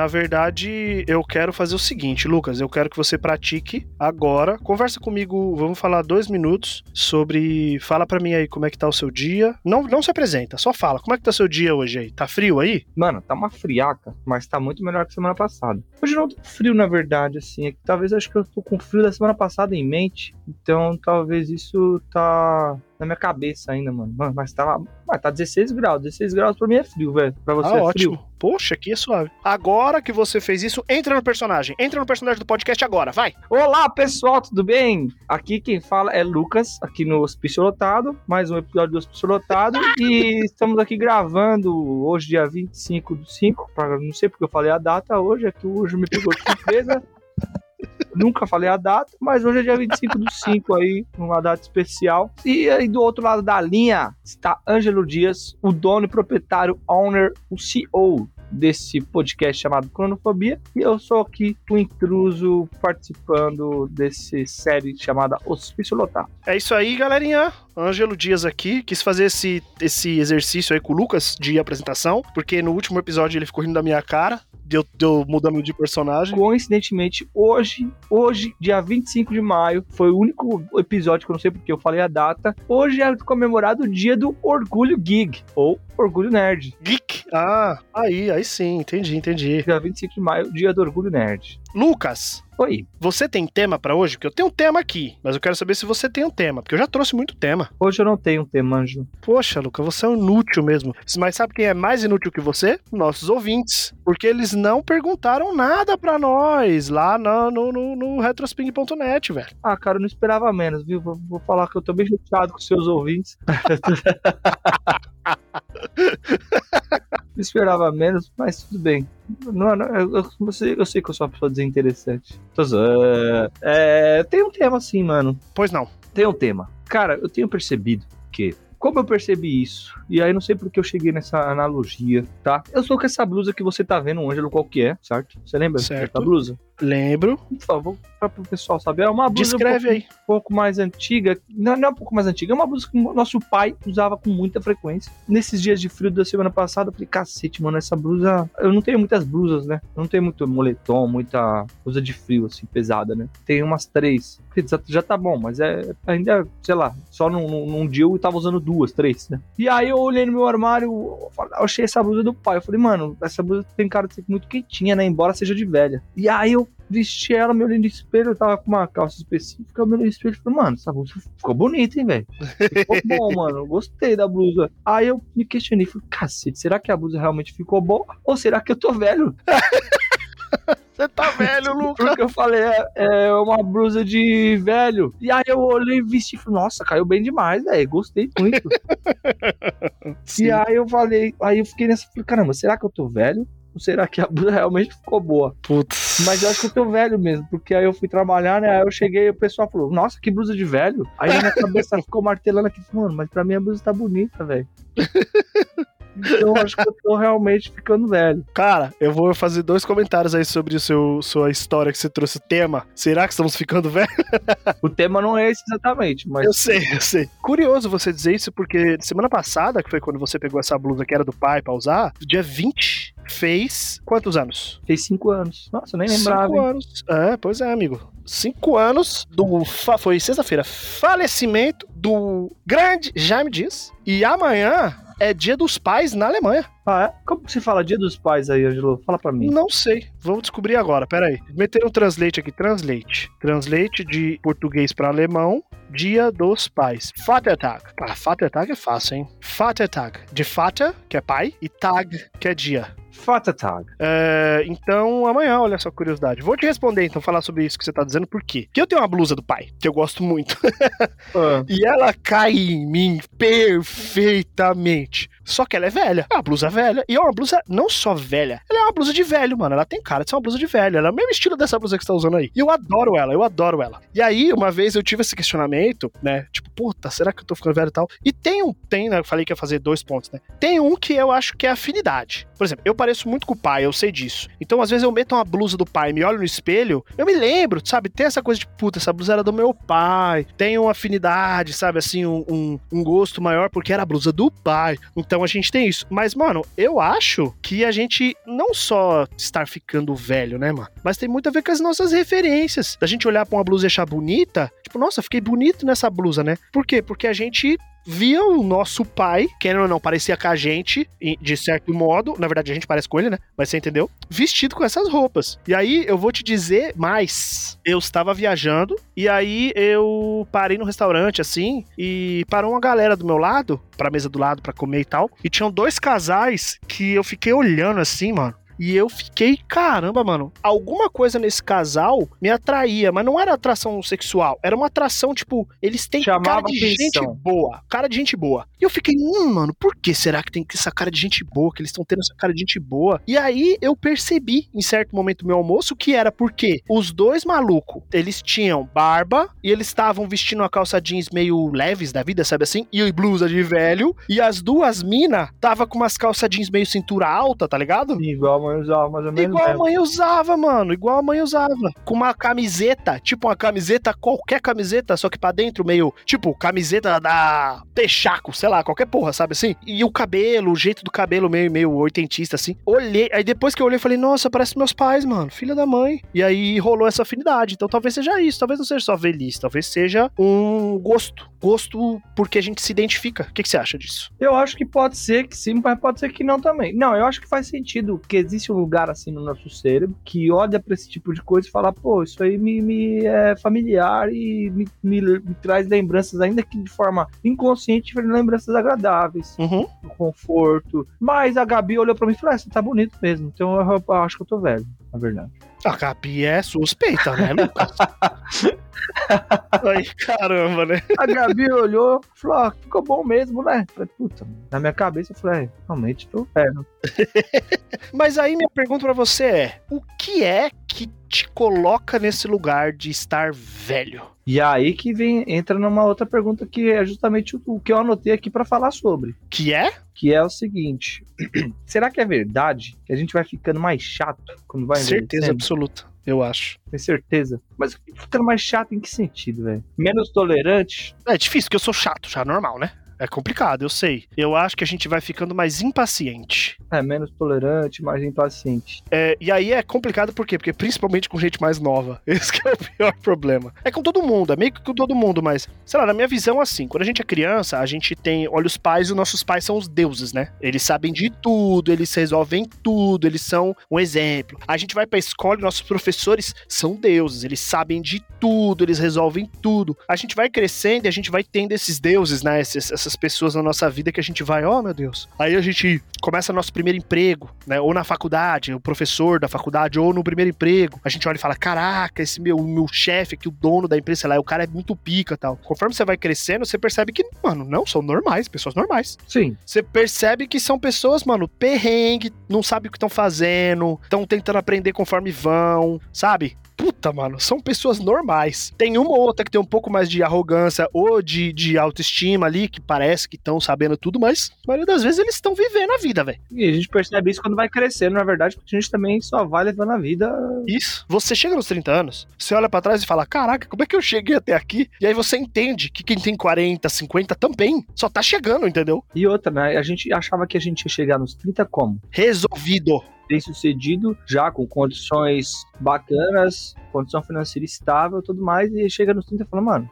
Na verdade, eu quero fazer o seguinte, Lucas. Eu quero que você pratique agora. Conversa comigo, vamos falar dois minutos sobre. Fala pra mim aí como é que tá o seu dia. Não, não se apresenta, só fala. Como é que tá o seu dia hoje aí? Tá frio aí? Mano, tá uma friaca, mas tá muito melhor que semana passada. Hoje não tá frio, na verdade, assim. É que talvez acho que eu tô com frio da semana passada em mente. Então talvez isso tá na minha cabeça ainda, mano. Mano, mas tá, mas tá 16 graus. 16 graus pra mim é frio, velho. Pra você ah, é ótimo. frio. Poxa, aqui é suave. Agora que você fez isso, entra no personagem. Entra no personagem do podcast agora, vai. Olá, pessoal, tudo bem? Aqui quem fala é Lucas, aqui no Hospício Lotado. Mais um episódio do Hospício Lotado. e estamos aqui gravando hoje, dia 25 do 5. Pra, não sei porque eu falei a data hoje, é que hoje me pegou de surpresa. Nunca falei a data, mas hoje é dia 25 do 5 aí, uma data especial. E aí do outro lado da linha está Ângelo Dias, o dono e proprietário, owner, o CEO desse podcast chamado Cronofobia. E eu sou aqui o intruso participando desse série chamada Hospício Lotado. É isso aí, galerinha. Ângelo Dias aqui. Quis fazer esse, esse exercício aí com o Lucas de apresentação, porque no último episódio ele ficou rindo da minha cara. Deu, deu mudando de personagem. Coincidentemente, hoje, hoje, dia 25 de maio, foi o único episódio que eu não sei porque eu falei a data. Hoje é comemorado o dia do Orgulho Gig, ou Orgulho Nerd. Geek. Ah, aí, aí sim, entendi, entendi. Dia 25 de maio, dia do Orgulho Nerd. Lucas, Oi, você tem tema pra hoje? Porque eu tenho um tema aqui, mas eu quero saber se você tem um tema, porque eu já trouxe muito tema. hoje eu não tenho um tema, Anjo. Poxa, Lucas, você é um inútil mesmo. Mas sabe quem é mais inútil que você? Nossos ouvintes. Porque eles não perguntaram nada pra nós lá no, no, no, no retrosping.net, velho. Ah, cara, eu não esperava menos, viu? Vou, vou falar que eu tô bem chateado com seus ouvintes. não esperava menos, mas tudo bem. Não, não, eu, eu, eu sei, eu sei que eu sou uma pessoa desinteressante. Tô. É, tem um tema assim, mano. Pois não. Tem um tema. Cara, eu tenho percebido que. Como eu percebi isso? E aí não sei porque eu cheguei nessa analogia, tá? Eu sou com essa blusa que você tá vendo, Ângelo, qual que é, certo? Você lembra Certo. dessa blusa? Lembro. Por favor, para o pessoal saber. É uma blusa Descreve um aí. pouco, um pouco mais antiga. Não, não é um pouco mais antiga, é uma blusa que nosso pai usava com muita frequência. Nesses dias de frio da semana passada, eu falei, cacete, mano, essa blusa. Eu não tenho muitas blusas, né? Eu não tenho muito moletom, muita blusa de frio, assim, pesada, né? Tenho umas três. Já, tá bom, mas é ainda, sei lá, só num, num, num dia eu tava usando duas, três, né? E aí eu olhei no meu armário, eu achei essa blusa do pai. Eu falei, mano, essa blusa tem cara de ser muito quentinha, né? Embora seja de velha. E aí eu vesti ela, me olhei no espelho, eu tava com uma calça específica, eu me olhei no espelho falei, mano, essa blusa ficou bonita, hein, velho? Ficou bom, mano, gostei da blusa. Aí eu me questionei, falei, cacete, será que a blusa realmente ficou boa? Ou será que eu tô velho? Você tá velho, Lucas. Porque eu falei, é, é uma blusa de velho. E aí eu olhei e vesti e falei, nossa, caiu bem demais, velho, gostei muito. E aí eu falei, aí eu fiquei nessa, falei, caramba, será que eu tô velho? Ou será que a blusa realmente ficou boa? Putz. Mas eu acho que eu tô velho mesmo, porque aí eu fui trabalhar, né? Aí eu cheguei e o pessoal falou, nossa, que blusa de velho. Aí na minha cabeça ficou martelando aqui, mano, mas pra mim a blusa tá bonita, velho. Então eu acho que eu tô realmente ficando velho. Cara, eu vou fazer dois comentários aí sobre o seu, sua história que você trouxe o tema. Será que estamos ficando velhos? O tema não é esse exatamente, mas Eu sei, eu sei. Curioso você dizer isso, porque semana passada, que foi quando você pegou essa blusa que era do pai pra usar, dia 20, fez quantos anos? fez cinco anos. Nossa, nem lembrava. Cinco hein? anos. É, pois é, amigo. Cinco anos do. Foi sexta-feira. Falecimento do grande Jaime Dias. E amanhã é dia dos pais na Alemanha. Ah, é? Como que se fala dia dos pais aí, Angelo? Fala pra mim. Não sei. Vamos descobrir agora. Pera aí. Meteram um translate aqui. Translate. Translate de português para alemão. Dia dos pais. Vatertag. Ah, Vatertag é fácil, hein? Vatertag. De Vater, que é pai, e Tag, que é dia. Vatertag. É, então, amanhã, olha só a curiosidade. Vou te responder, então, falar sobre isso que você tá dizendo, por quê? Porque eu tenho uma blusa do pai, que eu gosto muito. Ah, E ela cai em mim perfeitamente. Só que ela é velha. É uma blusa velha. E é uma blusa não só velha. Ela é uma blusa de velho, mano. Ela tem cara de ser uma blusa de velho. Ela é o mesmo estilo dessa blusa que você tá usando aí. E eu adoro ela, eu adoro ela. E aí, uma vez eu tive esse questionamento, né? Tipo, puta, será que eu tô ficando velho e tal? E tem um, tem, né? Eu falei que ia fazer dois pontos, né? Tem um que eu acho que é afinidade. Por exemplo, eu pareço muito com o pai, eu sei disso. Então, às vezes, eu meto uma blusa do pai, me olho no espelho, eu me lembro, sabe? Tem essa coisa de, puta, essa blusa era do meu pai. Tem uma afinidade, sabe? Assim, um, um, um gosto maior porque era a blusa do pai. Então, Então a gente tem isso. Mas, mano, eu acho que a gente não só estar ficando velho, né, mano? Mas tem muito a ver com as nossas referências. Da gente olhar pra uma blusa e achar bonita, tipo, nossa, fiquei bonito nessa blusa, né? Por quê? Porque a gente via o nosso pai, querendo ou não, parecia com a gente, de certo modo. Na verdade, a gente parece com ele, né? Mas você entendeu? Vestido com essas roupas. E aí, eu vou te dizer mais. Eu estava viajando, e aí eu parei no restaurante, assim, e parou uma galera do meu lado, pra mesa do lado, pra comer e tal. E tinham dois casais que eu fiquei olhando assim, mano. E eu fiquei, caramba, mano, alguma coisa nesse casal me atraía, mas não era atração sexual, era uma atração, tipo, eles têm Chamava cara de atenção. gente boa, cara de gente boa. E eu fiquei, hum, mano, por que será que tem essa cara de gente boa, que eles estão tendo essa cara de gente boa? E aí eu percebi, em certo momento do meu almoço, que era porque os dois malucos, eles tinham barba e eles estavam vestindo uma calça jeans meio leves da vida, sabe assim? E blusa de velho, e as duas mina tava com umas calça jeans meio cintura alta, tá ligado? Igual a mãe usava, mais ou menos. Igual a né? mãe usava, mano. Igual a mãe usava. Com uma camiseta, tipo uma camiseta, qualquer camiseta, só que pra dentro meio, tipo, camiseta da Texaco, sei lá, qualquer porra, sabe assim? E o cabelo, o jeito do cabelo meio, meio oitentista, assim. Olhei, aí depois que eu olhei, falei, nossa, parece meus pais, mano, filha da mãe. E aí rolou essa afinidade. Então talvez seja isso, talvez não seja só velhice, talvez seja um gosto. Gosto porque a gente se identifica. O que, que você acha disso? Eu acho que pode ser que sim, mas pode ser que não também. Não, eu acho que faz sentido, porque existe um lugar assim no nosso cérebro que olha pra esse tipo de coisa e fala, pô, isso aí me, me é familiar e me, me- me traz lembranças, ainda que de forma inconsciente, lembranças agradáveis, Uhum. do conforto. Mas a Gabi olhou pra mim e falou, ah, você tá bonito mesmo, então eu, eu acho que eu tô velho, na verdade. A Gabi é suspeita, né, Lucas? Ai, caramba, né? A Gabi olhou e falou, ah, ficou bom mesmo, né? Eu Falei, puta, na minha cabeça eu falei, é, realmente tô velho. Mas aí minha pergunta pra você é: o que é que te coloca nesse lugar de estar velho? E aí que vem, entra numa outra pergunta que é justamente o, o que eu anotei aqui pra falar sobre. Que é? Que é o seguinte: será que é verdade que a gente vai ficando mais chato quando vai Certeza absoluta, eu acho. Tem certeza. Mas ficando mais chato em que sentido, velho? Menos tolerante? É difícil, porque eu sou chato já, normal, né? É complicado, eu sei. Eu acho que a gente vai ficando mais impaciente. É, menos tolerante, mais impaciente. É, e aí é complicado por quê? Porque principalmente com gente mais nova. Esse que é o pior problema. É com todo mundo, é meio que com todo mundo, mas, sei lá, na minha visão, assim, quando a gente é criança, a gente tem. Olha, os pais, e os nossos pais são os deuses, né? Eles sabem de tudo, eles resolvem tudo, eles são um exemplo. A gente vai pra escola e nossos professores são deuses, eles sabem de tudo, eles resolvem tudo. A gente vai crescendo e a gente vai tendo esses deuses, né? Essas pessoas na nossa vida que a gente vai, oh meu Deus. Aí a gente começa nosso primeiro emprego, né? Ou na faculdade, o professor da faculdade, ou no primeiro emprego. A gente olha e fala: caraca, esse meu, meu chefe aqui, o dono da empresa, sei lá, o cara é muito pica tal. Conforme você vai crescendo, você percebe que, mano, não, são normais, pessoas normais. Sim. Você percebe que são pessoas, mano, perrengue, não sabe o que estão fazendo, estão tentando aprender conforme vão, sabe? Puta, mano, são pessoas normais. Tem uma ou outra que tem um pouco mais de arrogância ou de, de autoestima ali, que parece que estão sabendo tudo, mas a maioria das vezes eles estão vivendo a vida, velho. E a gente percebe isso quando vai crescendo, na verdade, porque a gente também só vai levando a vida. Isso. Você chega nos 30 anos, você olha pra trás e fala: Caraca, como é que eu cheguei até aqui? E aí você entende que quem tem 40, 50 também só tá chegando, entendeu? E outra, né? A gente achava que a gente ia chegar nos 30 como? Resolvido. Bem sucedido, já com condições bacanas, condição financeira estável tudo mais, e chega nos 30 e fala, mano.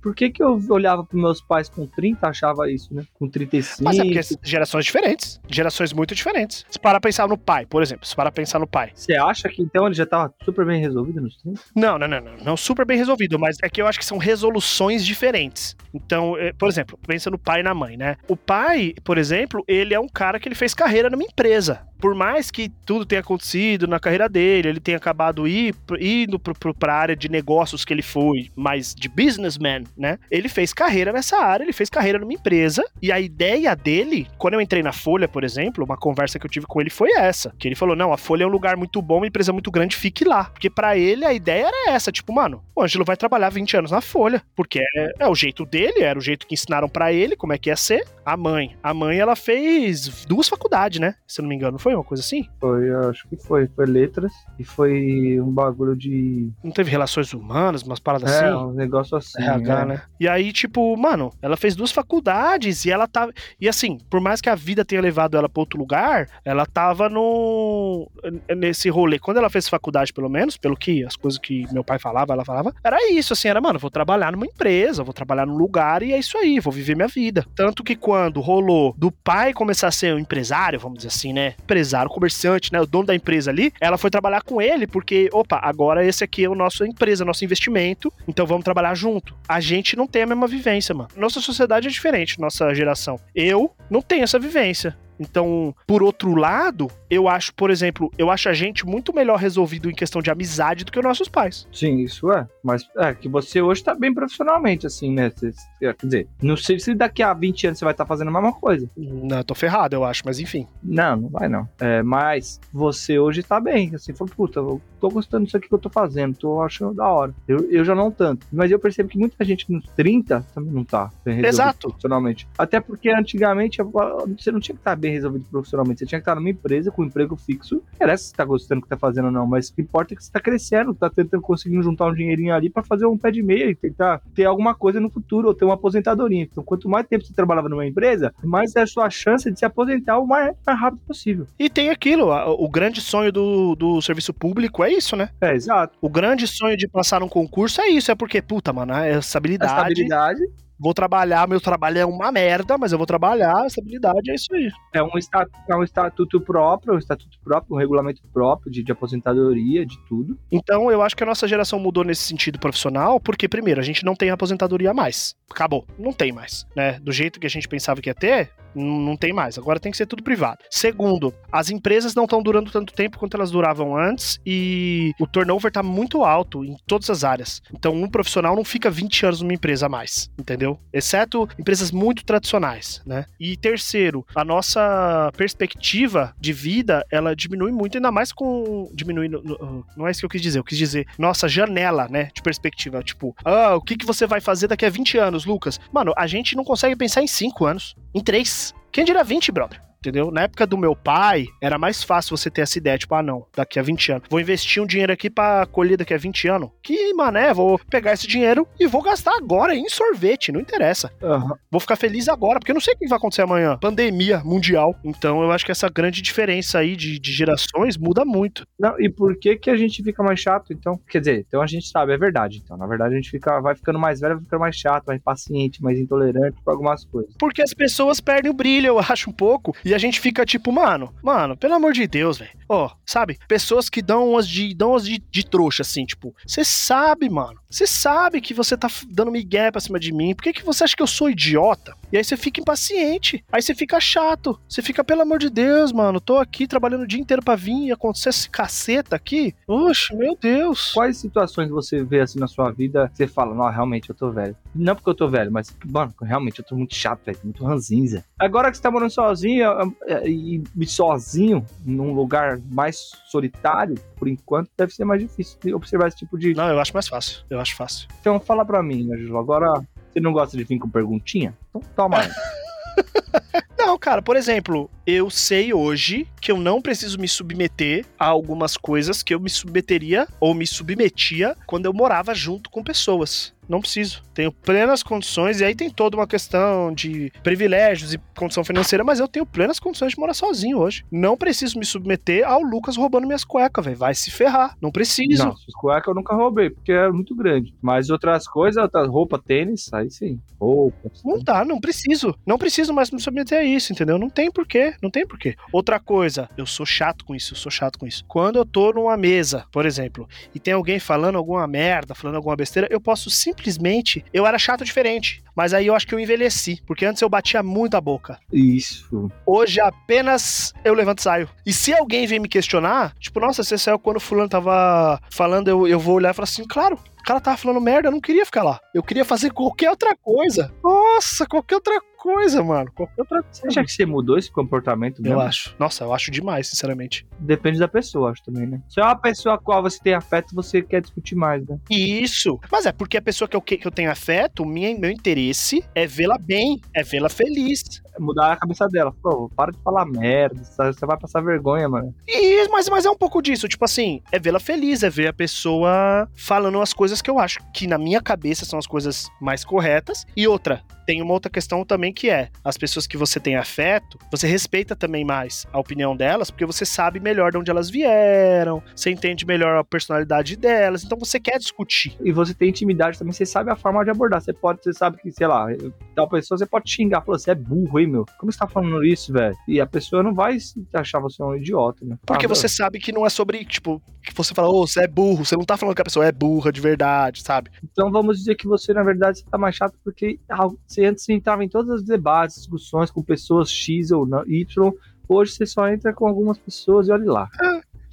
Por que, que eu olhava pros meus pais com 30 achava isso, né? Com 35. Mas é porque gerações diferentes. Gerações muito diferentes. Se parar pra pensar no pai, por exemplo. Se parar pra pensar no pai. Você acha que então ele já tava super bem resolvido nos 30? Não, não, não, não. Não super bem resolvido, mas é que eu acho que são resoluções diferentes. Então, eh, por exemplo, pensa no pai e na mãe, né? O pai, por exemplo, ele é um cara que ele fez carreira numa empresa. Por mais que tudo tenha acontecido na carreira dele, ele tenha acabado ir, indo pro, pra área de negócios que ele foi, mas de businessman, né? Ele fez carreira nessa área, ele fez carreira numa empresa, e a ideia dele, quando eu entrei na Folha, por exemplo, uma conversa que eu tive com ele foi essa, que ele falou, não, a Folha é um lugar muito bom, uma empresa muito grande, fique lá. Porque pra ele a ideia era essa, tipo, mano, o Ângelo vai trabalhar 20 anos na Folha, porque é, é o jeito dele, era o jeito que ensinaram pra ele, como é que ia ser, A mãe. A mãe, ela fez duas faculdades, né? Se eu não me engano, foi uma coisa assim? Foi, eu acho que foi. Foi letras e foi um bagulho de. Não teve relações humanas, umas paradas É, assim? um negócio assim. RH, né? né? E aí, tipo, mano, ela fez duas faculdades e ela tava. E assim, por mais que a vida tenha levado ela pra outro lugar, ela tava no. nesse rolê. Quando ela fez faculdade, pelo menos, pelo que as coisas que meu pai falava, ela falava, era isso, assim, era, mano, vou trabalhar numa empresa, vou trabalhar num lugar e é isso aí, vou viver minha vida. Tanto que quando rolou do pai começar a ser um empresário, vamos dizer assim, né? Empresário, comerciante, né? O dono da empresa ali, ela foi trabalhar com ele porque, opa, agora esse aqui é o nosso empresa, nosso investimento, então vamos trabalhar junto. A gente não tem a mesma vivência, mano. Nossa sociedade é diferente, nossa geração. Eu não tenho essa vivência. Então, por outro lado, eu acho, por exemplo, eu acho a gente muito melhor resolvido em questão de amizade do que os nossos pais. Sim, isso é. Mas é que você hoje tá bem profissionalmente, assim, né? Quer dizer, não sei se daqui a 20 anos você vai estar fazendo a mesma coisa. Não, eu tô ferrado, eu acho, mas enfim. Não, não vai não. É, mas você hoje tá bem, assim, falou, puta, eu tô gostando disso aqui que eu tô fazendo, tô achando da hora. Eu, eu já não tanto. Mas eu percebo que muita gente nos 30 também não tá Exato. profissionalmente. Até porque antigamente você não tinha que estar bem resolvido profissionalmente, você tinha que estar numa empresa com um emprego fixo. Interessa se você tá gostando do que tá fazendo ou não, mas o que importa é que você tá crescendo, tá tentando conseguir juntar um dinheirinho ali pra fazer um pé de meia e tentar ter alguma coisa no futuro, ou ter uma aposentadoria. Então, quanto mais tempo você trabalhava numa empresa, mais é a sua chance de se aposentar o mais, mais rápido possível. E tem aquilo, o grande sonho do, do serviço público é isso, né? É, exato. O grande sonho de passar num concurso é isso, é porque, puta, mano, é A estabilidade. Vou trabalhar, meu trabalho é uma merda, mas eu vou trabalhar, estabilidade é isso aí. é um, estatuto, é um estatuto próprio, um estatuto próprio, um regulamento próprio de, de aposentadoria, de tudo. Então, eu acho que a nossa geração mudou nesse sentido profissional, porque, primeiro, a gente não tem aposentadoria mais. Acabou. Não tem mais. Né? Do jeito que a gente pensava que ia ter, não tem mais. Agora tem que ser tudo privado. Segundo, as empresas não estão durando tanto tempo quanto elas duravam antes e o turnover tá muito alto em todas as áreas. Então, um profissional não fica 20 anos numa empresa a mais, entendeu? Exceto empresas muito tradicionais, né? E terceiro, a nossa perspectiva de vida, ela diminui muito, ainda mais com. Diminui. Não é isso que eu quis dizer. Eu quis dizer, nossa janela, né? De perspectiva. Tipo, ah, o que, que você vai fazer daqui a 20 anos, Lucas? Mano, a gente não consegue pensar em 5 anos, em 3. Quem dirá 20, brother? Entendeu? Na época do meu pai, era mais fácil você ter essa ideia, tipo, ah, não, daqui a 20 anos. Vou investir um dinheiro aqui pra colher daqui a 20 anos. Que mané, vou pegar esse dinheiro e vou gastar agora em sorvete, não interessa. Vou ficar feliz agora, porque eu não sei o que vai acontecer amanhã. Pandemia mundial. Então eu acho que essa grande diferença aí de, de gerações muda muito. Não, e por que que a gente fica mais chato, então? Quer dizer, então a gente sabe, é verdade. Então, na verdade, a gente fica, vai ficando mais velho, vai ficando mais chato, mais impaciente, mais intolerante por algumas coisas. Porque as pessoas perdem o brilho, eu acho, um pouco. E a gente fica tipo, mano, mano, pelo amor de Deus, velho. Ó, sabe? Pessoas que dão umas de, dão umas de, de trouxa, assim, tipo, você sabe, mano. Você sabe que você tá dando migué pra cima de mim. Por que, que você acha que eu sou idiota? E aí você fica impaciente. Aí você fica chato. Você fica, pelo amor de Deus, mano. Tô aqui trabalhando o dia inteiro pra vir e acontecer esse caceta aqui. Oxe, meu Deus. Quais situações você vê assim na sua vida que você fala, não, realmente eu tô velho? Não porque eu tô velho, mas, mano, realmente eu tô muito chato, velho, muito ranzinza. Agora que você tá morando sozinho é, é, e sozinho, num lugar mais solitário, por enquanto, deve ser mais difícil observar esse tipo de. Não, eu acho mais fácil. Eu acho fácil. Então fala pra mim, Angelo, agora você não gosta de vir com perguntinha? Então toma. Não, cara, por exemplo, eu sei hoje que eu não preciso me submeter a algumas coisas que eu me submeteria ou me submetia quando eu morava junto com pessoas. Não preciso. Tenho plenas condições, e aí tem toda uma questão de privilégios e condição financeira, mas eu tenho plenas condições de morar sozinho hoje. Não preciso me submeter ao Lucas roubando minhas cuecas, velho. Vai se ferrar. Não preciso. Não, cuecas eu nunca roubei, porque é muito grande. Mas outras coisas, outras roupa, tênis, aí sim. Roupa. Não dá, não preciso. Não preciso mais me submeter a isso, entendeu? Não tem porquê, não tem porquê. Outra coisa, eu sou chato com isso, eu sou chato com isso. Quando eu tô numa mesa, por exemplo, e tem alguém falando alguma merda, falando alguma besteira, eu posso simplesmente. Eu era chato diferente, mas aí eu acho que eu envelheci, porque antes eu batia muito a boca. Isso. Hoje apenas eu levanto e saio. E se alguém vem me questionar, tipo, nossa, você saiu quando o fulano tava falando, eu, eu vou olhar e falar assim, claro. O cara tava falando merda, eu não queria ficar lá. Eu queria fazer qualquer outra coisa. Nossa, qualquer outra coisa, mano. Qualquer outra Você coisa. acha que você mudou esse comportamento Eu mesmo? acho. Nossa, eu acho demais, sinceramente. Depende da pessoa, acho também, né? Se é uma pessoa a qual você tem afeto, você quer discutir mais, né? Isso. Mas é porque a pessoa que eu, que eu tenho afeto, minha, meu interesse é vê-la bem, é vê-la feliz. É Mudar a cabeça dela. Pô, para de falar merda, você vai passar vergonha, mano. E, mas, mas é um pouco disso, tipo assim, é vê-la feliz, é ver a pessoa falando as coisas que eu acho que na minha cabeça são as coisas mais corretas. E outra, tem uma outra questão também que é, as pessoas que você tem afeto, você respeita também mais a opinião delas, porque você sabe melhor de onde elas vieram, você entende melhor a personalidade delas, então você quer discutir. E você tem intimidade também, você sabe a forma de abordar. Você pode, você sabe que, sei lá, tal pessoa você pode xingar, falou, você é burro, hein, meu? Como você tá falando isso, velho? E a pessoa não vai achar você um idiota, né? Porque Ah, você sabe que não é sobre, tipo, que você fala, ô, você é burro, você não tá falando que a pessoa é burra de verdade, sabe? Então vamos dizer que você, na verdade, você tá mais chato porque ah, você antes entrava em todos os debates, discussões com pessoas X ou Y. Hoje você só entra com algumas pessoas e olha lá.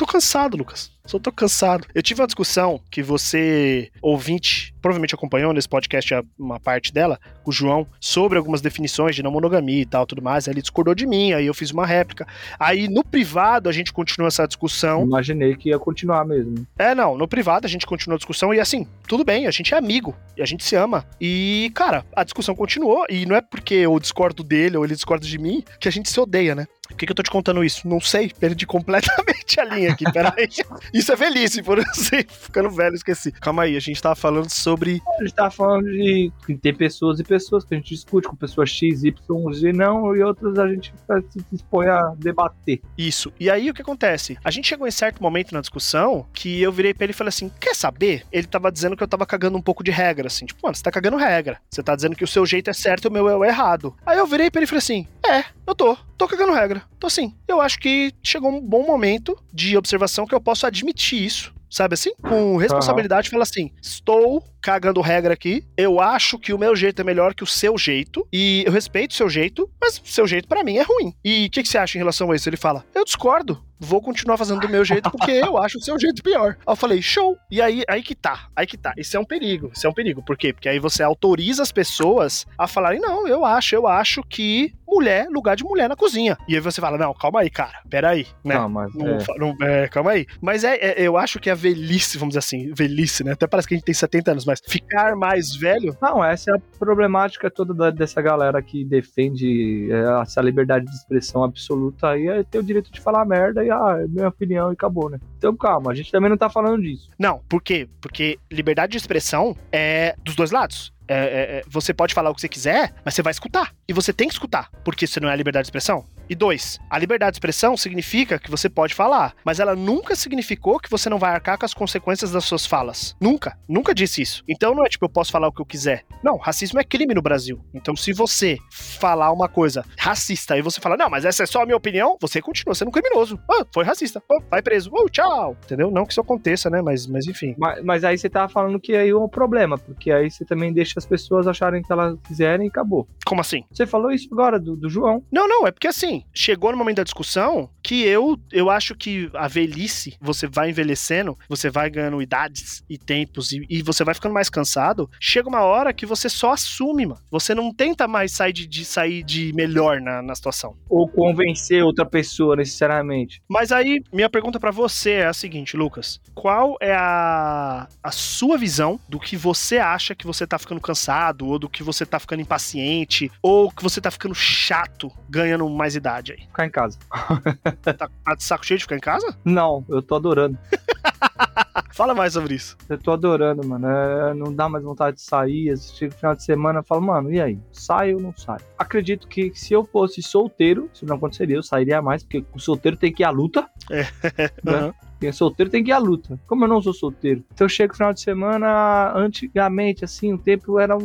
Tô cansado, Lucas. Só tô cansado. Eu tive uma discussão que você, ouvinte, provavelmente acompanhou nesse podcast uma parte dela, com o João, sobre algumas definições de não monogamia e tal, tudo mais. Aí ele discordou de mim, aí eu fiz uma réplica. Aí no privado a gente continua essa discussão. Imaginei que ia continuar mesmo. É, não, no privado a gente continua a discussão e assim, tudo bem, a gente é amigo, e a gente se ama. E, cara, a discussão continuou, e não é porque eu discordo dele ou ele discorda de mim que a gente se odeia, né? Por que, que eu tô te contando isso? Não sei, perdi completamente a linha aqui, peraí. Isso é velhice, por assim, ficando velho, esqueci. Calma aí, a gente tava falando sobre. A gente tava falando de tem pessoas e pessoas que a gente discute com pessoas X, Y, Z não, e outras a gente se dispõe a debater. Isso. E aí o que acontece? A gente chegou em certo momento na discussão que eu virei pra ele e falei assim: quer saber? Ele tava dizendo que eu tava cagando um pouco de regra, assim. Tipo, mano, você tá cagando regra. Você tá dizendo que o seu jeito é certo e o meu é o errado. Aí eu virei pra ele e falei assim: é, eu tô. Tô cagando regra. Tô assim. Eu acho que chegou um bom momento de observação que eu posso admitir isso. Sabe assim? Com responsabilidade, fala assim: estou cagando regra aqui. Eu acho que o meu jeito é melhor que o seu jeito. E eu respeito o seu jeito, mas o seu jeito pra mim é ruim. E o que, que você acha em relação a isso? Ele fala: Eu discordo. Vou continuar fazendo do meu jeito porque eu acho o seu jeito pior. Aí eu falei, show. E aí, aí que tá, aí que tá. Isso é um perigo. Isso é um perigo. Por quê? Porque aí você autoriza as pessoas a falarem, não, eu acho, eu acho que mulher, lugar de mulher na cozinha. E aí você fala, não, calma aí, cara. Peraí, né? Não, mas Não é, não- é, calma aí. Mas é, é- eu acho que a velhice, vamos dizer assim, velhice, né? Até parece que a gente tem 70 anos, mas ficar mais velho. Não, essa é a problemática toda da- dessa galera que defende é, essa liberdade de expressão absoluta aí, é ter o direito de falar merda e, ah, é minha opinião e acabou, né? Então calma, a gente também não tá falando disso. Não, por quê? Porque liberdade de expressão é dos dois lados. É, é, é, você pode falar o que você quiser, mas você vai escutar. E você tem que escutar, porque isso não é liberdade de expressão. E dois, a liberdade de expressão significa que você pode falar, mas ela nunca significou que você não vai arcar com as consequências das suas falas. Nunca, nunca disse isso. Então não é tipo, eu posso falar o que eu quiser. Não, racismo é crime no Brasil. Então se você falar uma coisa racista e você fala, não, mas essa é só a minha opinião, você continua sendo um criminoso. Ah, foi racista. Ah, vai preso. Oh, tchau. Entendeu? Não que isso aconteça, né? Mas, mas enfim. Mas, mas aí você tá falando que aí é um problema, porque aí você também deixa as pessoas acharem que elas quiserem e acabou. Como assim? Você falou isso agora do, do João. Não, não, é porque assim, chegou no momento da discussão que eu, eu acho que a velhice, você vai envelhecendo, você vai ganhando idades e tempos e, e você vai ficando mais cansado. Chega uma hora que você só assume, mano. Você não tenta mais sair de, de sair de melhor na, na situação. Ou convencer outra pessoa necessariamente. Mas aí, minha pergunta pra você é a seguinte, Lucas. Qual é a, a sua visão do que você acha que você tá ficando cansado, ou do que você tá ficando impaciente, ou que você tá ficando chato ganhando mais idade aí? Ficar em casa. Tá, tá de saco cheio de ficar em casa? Não, eu tô adorando. Fala mais sobre isso. Eu tô adorando, mano. É, não dá mais vontade de sair. Chega no final de semana eu falo, mano, e aí? Saio ou não saio? Acredito que se eu fosse solteiro, isso não aconteceria, eu sairia mais, porque o solteiro tem que ir à luta. Né? Aham. Quem é solteiro tem que ir à luta. Como eu não sou solteiro. Então eu chego no final de semana, antigamente, assim, o tempo era,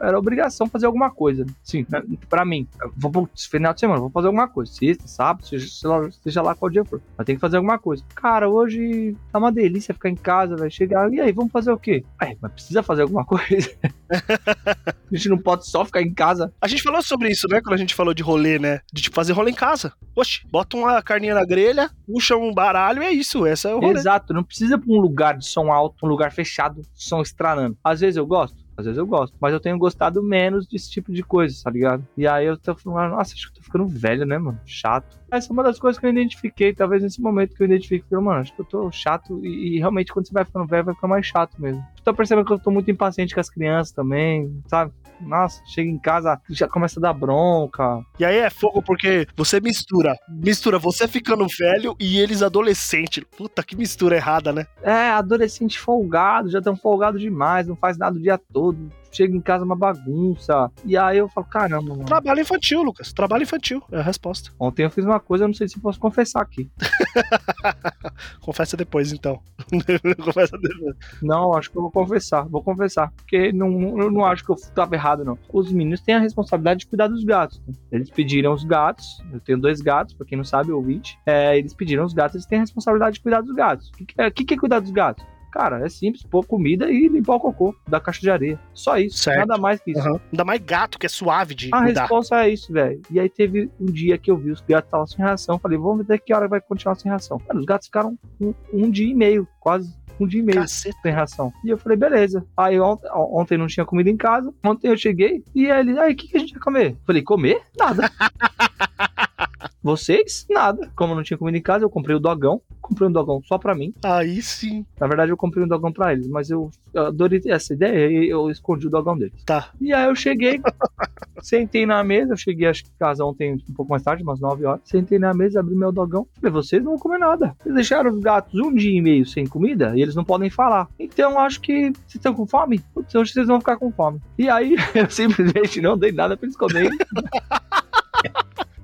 era obrigação fazer alguma coisa. Sim, né? pra mim. Vou pro final de semana, vou fazer alguma coisa. Sexta, sábado, seja, lá, seja lá qual dia for. Mas tem que fazer alguma coisa. Cara, hoje tá uma delícia ficar em casa, vai chegar. E aí, vamos fazer o quê? É, mas precisa fazer alguma coisa. A gente não pode só ficar em casa. A gente falou sobre isso, né? Quando a gente falou de rolê, né? De tipo, fazer rolê em casa. Oxe, bota uma carninha na grelha, puxa um baralho e é isso. Essa é o rolê. Exato, não precisa pra um lugar de som alto, um lugar fechado, som estranando. Às vezes eu gosto, Às vezes eu gosto. Mas eu tenho gostado menos desse tipo de coisa, tá ligado? E aí eu tô falando, nossa, acho que eu tô ficando velho, né, mano? Chato. Essa é uma das coisas que eu identifiquei, talvez nesse momento que eu identifiquei, falei, mano, acho que eu tô chato. E, e realmente, quando você vai ficando velho, vai ficar mais chato mesmo. Tô percebendo que eu tô muito impaciente com as crianças também, sabe? Nossa, chega em casa, já começa a dar bronca. E aí é fogo porque você mistura. Mistura você ficando velho e eles adolescente. Puta, que mistura errada, né? É, adolescente folgado, já tão folgado demais, não faz nada o dia todo. Chega em casa uma bagunça. E aí eu falo, caramba, mano. Trabalho infantil, Lucas. Trabalho infantil. É a resposta. Ontem eu fiz uma coisa, eu não sei se posso confessar aqui. Confessa depois, então. Confessa depois. Não, acho que eu vou confessar. Vou confessar. Porque não, eu não acho que eu tava errado, não. Os meninos têm a responsabilidade de cuidar dos gatos. né? Eles pediram os gatos. Eu tenho dois gatos, pra quem não sabe, ouvinte. É, eles pediram os gatos, eles têm a responsabilidade de cuidar dos gatos. O que, que, é, que que é cuidar dos gatos? Cara, é simples, pôr comida e limpar o cocô da caixa de areia. Só isso. Certo. Nada mais que isso. Uhum. Ainda mais gato, que é suave de A cuidar. resposta é isso, velho. E aí teve um dia que eu vi os gatos estavam sem ração. Falei, vamos ver até que hora vai continuar sem ração. Mano, os gatos ficaram um, um dia e meio, quase um dia e meio Caceta. sem ração. E eu falei, beleza. Aí ontem, ontem não tinha comida em casa. Ontem eu cheguei e ele, aí, o que, que a gente vai comer? Falei, comer? Nada. Vocês? Nada. Como não tinha comida em casa, eu comprei o dogão. Comprei um dogão só pra mim. Aí sim. Na verdade, eu comprei um dogão pra eles, mas eu, eu adorei essa ideia e eu escondi o dogão deles. Tá. E aí eu cheguei, sentei na mesa, eu cheguei acho que em casa ontem um pouco mais tarde, umas 9 horas. Sentei na mesa, abri meu dogão. Falei, vocês não vão comer nada. Vocês deixaram os gatos um dia e meio sem comida e eles não podem falar. Então acho que vocês estão com fome? Putz, hoje vocês vão ficar com fome. E aí eu simplesmente não dei nada pra eles comerem.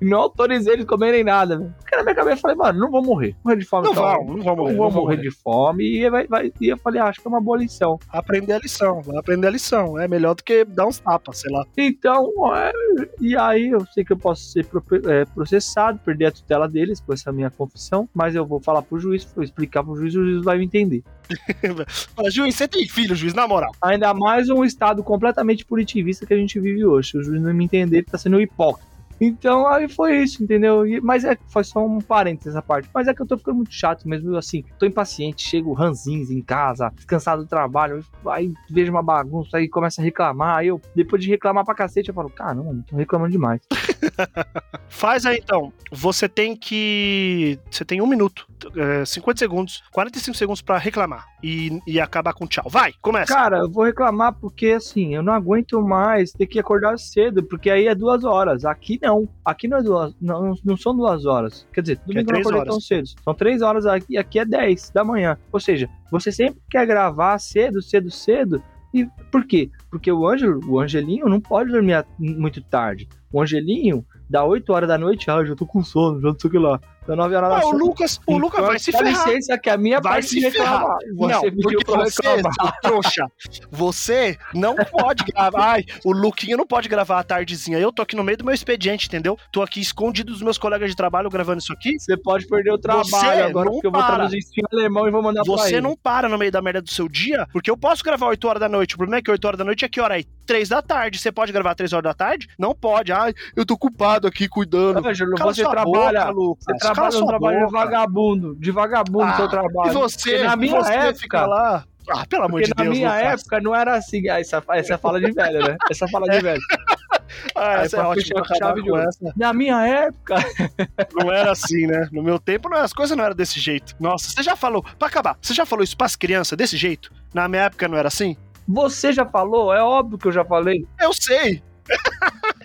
Não autorizei eles comerem nada, velho. Porque na minha cabeça eu falei, mano, não vou morrer. Morrer de fome Não tá vão, não vão morrer. Não vou vão morrer de fome. E, vai, vai- e eu falei, ah, acho que é uma boa lição. Aprender a lição. Vai aprender a lição. É melhor do que dar uns tapas, sei lá. Então, é, e aí eu sei que eu posso ser é, processado, perder a tutela deles com essa minha confissão, mas eu vou falar pro juiz, vou explicar pro juiz, o juiz vai me entender. Mas, juiz, você tem filho, juiz, na moral. Ainda mais um estado completamente punitivista que a gente vive hoje. Se o juiz não me entender, ele tá sendo hipócrita. Então aí foi isso, entendeu? E- mas é, foi só um parênteses essa parte. Mas é que eu tô ficando muito chato mesmo, assim, tô impaciente, chego ranzinhos em casa, cansado do trabalho, aí vejo uma bagunça, aí começa a reclamar, aí eu, depois de reclamar pra cacete, eu falo, caramba, tô reclamando demais. Faz aí então. Você tem que. Você tem um minuto, é, 50 segundos, 45 segundos pra reclamar e, e acabar com tchau. Vai, começa. Cara, eu vou reclamar porque, assim, eu não aguento mais ter que acordar cedo, porque aí é duas horas. Aqui não. Aqui não é duas, não, não são duas horas. Quer dizer, domingo eu não três acordei horas. tão cedo. São três horas aqui, aqui é dez da manhã. Ou seja, você sempre quer gravar cedo, cedo, cedo. E por quê? Porque o Ângelo, o Angelinho não pode dormir muito tarde. O Angelinho, dá 8 horas da noite, ah, já tô com sono, já não sei o que lá. Dá 9 horas da Ah, o. Lucas, o Lucas vai se Dá ferrar. licença que a minha Vai se. Não, Você pediu porque pra você, seu trouxa, você não pode gravar. Ai, o Luquinho não pode gravar a tardezinha. Eu tô aqui no meio do meu expediente, entendeu? Tô aqui escondido dos meus colegas de trabalho gravando isso aqui. Você pode perder o trabalho Você agora, não porque eu vou para. traduzir isso em alemão e vou mandar pra Você não para no meio da merda do seu dia, porque eu posso gravar 8 horas da noite. O problema é que 8 horas da noite é que hora aí? 3 da tarde. Você pode gravar 3 horas da tarde? Não pode. Ai, eu tô ocupado aqui cuidando. Ângelo, Cala você trabalha, boca, Lucas. você trabalha sua um trabalho de boca. vagabundo, de vagabundo Ah, seu trabalho. E você, Porque na minha você época, fica lá. Ah, pelo amor de na Deus, minha Lucas. época não era assim, ah, essa, essa é fala de velho, né? Essa fala de velho. Ah, essa é ótima. chave de essa. Na minha época, Não era assim, né? No meu tempo, não, as coisas não eram desse jeito. Nossa, você já falou, pra acabar, você já falou isso pras crianças desse jeito? Na minha época não era assim? você já falou, é óbvio que eu já falei. Eu sei.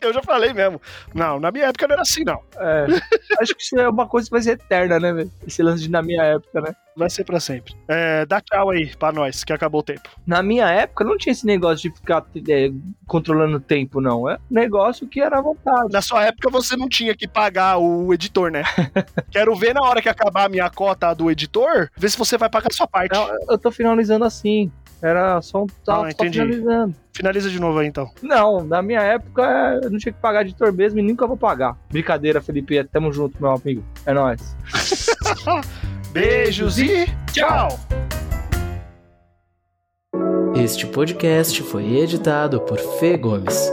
Eu já falei mesmo. Não, na minha época não era assim, não. É, acho que isso é uma coisa que vai ser eterna, né, velho? Esse lance de na minha época, né? Vai ser pra sempre. É, dá tchau aí pra nós, que acabou o tempo. Na minha época não tinha esse negócio de ficar é, controlando o tempo, não. É um negócio que era à vontade. Na sua época você não tinha que pagar o editor, né? Quero ver na hora que acabar a minha cota do editor, ver se você vai pagar a sua parte. Não, eu tô finalizando assim. Era só um tal, Ah, só finalizando. Finaliza de novo aí, então. Não, na minha época eu não tinha que pagar editor mesmo e nunca vou pagar. Brincadeira, Felipe. Tamo junto, meu amigo. É nóis. Beijos e tchau! Este podcast foi editado por Fê Gomes.